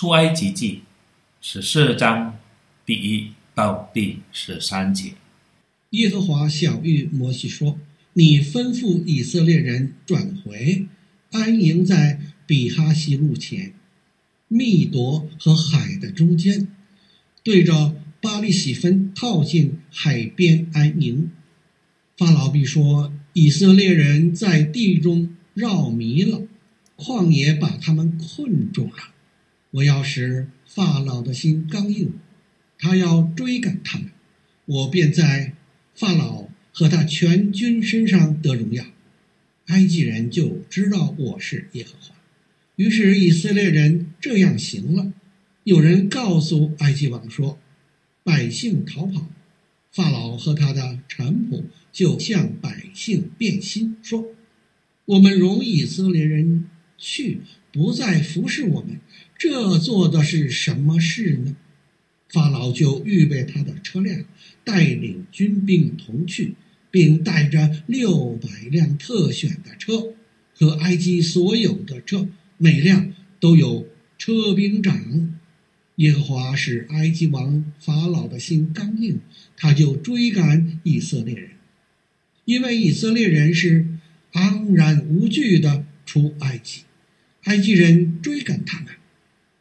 出埃及记十四章第一到第十三节。耶和华晓諭摩西说：“你吩咐以色列人转回，安营在比哈希路前，密夺和海的中间，对着巴力洗分靠近海边安营。法老必说：以色列人在地中绕迷了，旷野把他们困住了。我要使法老的心刚硬，他要追赶他们，我便在法老和他全军身上得荣耀。埃及人就知道我是耶和华。”于是以色列人这样行了。有人告诉埃及王说：“百姓逃跑。”法老和他的臣仆就向百姓变心，说：“我们容以色列人去，不再服侍我们，这做的是什么事呢？”法老就预备他的车辆，带领军兵同去，并带着六百辆特选的车和埃及所有的车。每辆都有车兵长，耶和华使埃及王法老的心刚硬，他就追赶以色列人，因为以色列人是昂然无惧的出埃及，埃及人追赶他们，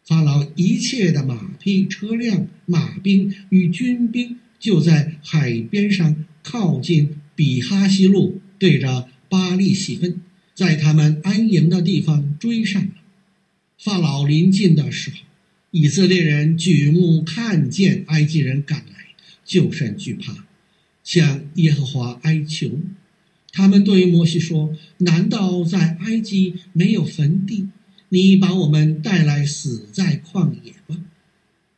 法老一切的马匹、车辆、马兵与军兵就在海边上靠近比哈希路，对着巴力洗分。在他们安营的地方追上了。法老临近的时候，以色列人举目看见埃及人赶来，就甚惧怕，向耶和华哀求。他们对摩西说：“难道在埃及没有坟地？你把我们带来死在旷野吗？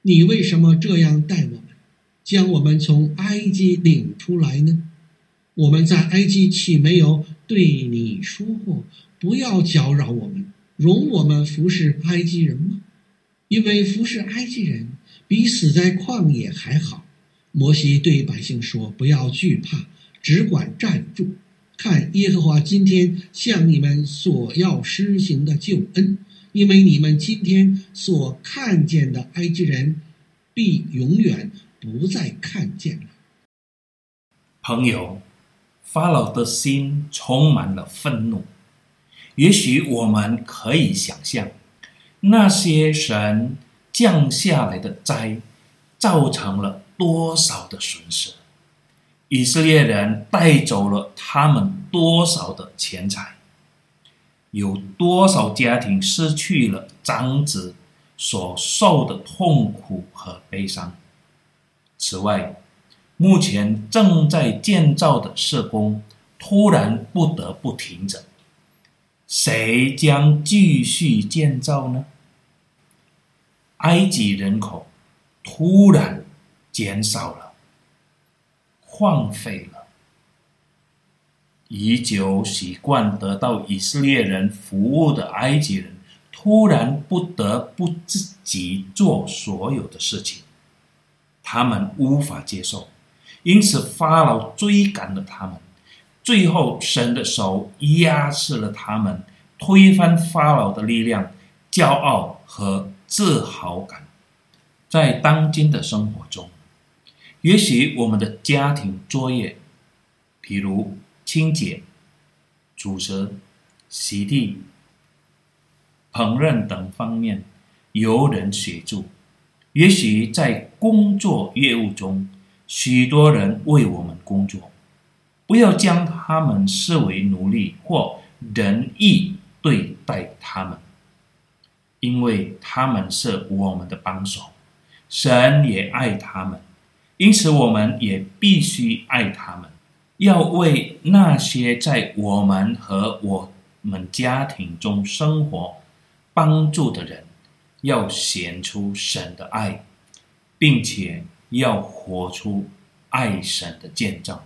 你为什么这样待我们，将我们从埃及领出来呢？我们在埃及岂没有？”对你说过，不要搅扰我们，容我们服侍埃及人吗？因为服侍埃及人比死在旷野还好。摩西对百姓说：“不要惧怕，只管站住，看耶和华今天向你们所要施行的救恩，因为你们今天所看见的埃及人，必永远不再看见了。”朋友。法老的心充满了愤怒。也许我们可以想象，那些神降下来的灾，造成了多少的损失？以色列人带走了他们多少的钱财？有多少家庭失去了长子所受的痛苦和悲伤？此外，目前正在建造的事工突然不得不停止，谁将继续建造呢？埃及人口突然减少了，荒废了。已久习惯得到以色列人服务的埃及人，突然不得不自己做所有的事情，他们无法接受。因此，法老追赶了他们，最后神的手压制了他们，推翻法老的力量、骄傲和自豪感。在当今的生活中，也许我们的家庭作业，比如清洁、煮食、洗地、烹饪等方面，有人协助；也许在工作业务中，许多人为我们工作，不要将他们视为奴隶或仁义对待他们，因为他们是我们的帮手，神也爱他们，因此我们也必须爱他们。要为那些在我们和我们家庭中生活帮助的人，要显出神的爱，并且。要活出爱神的见证，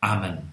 阿门。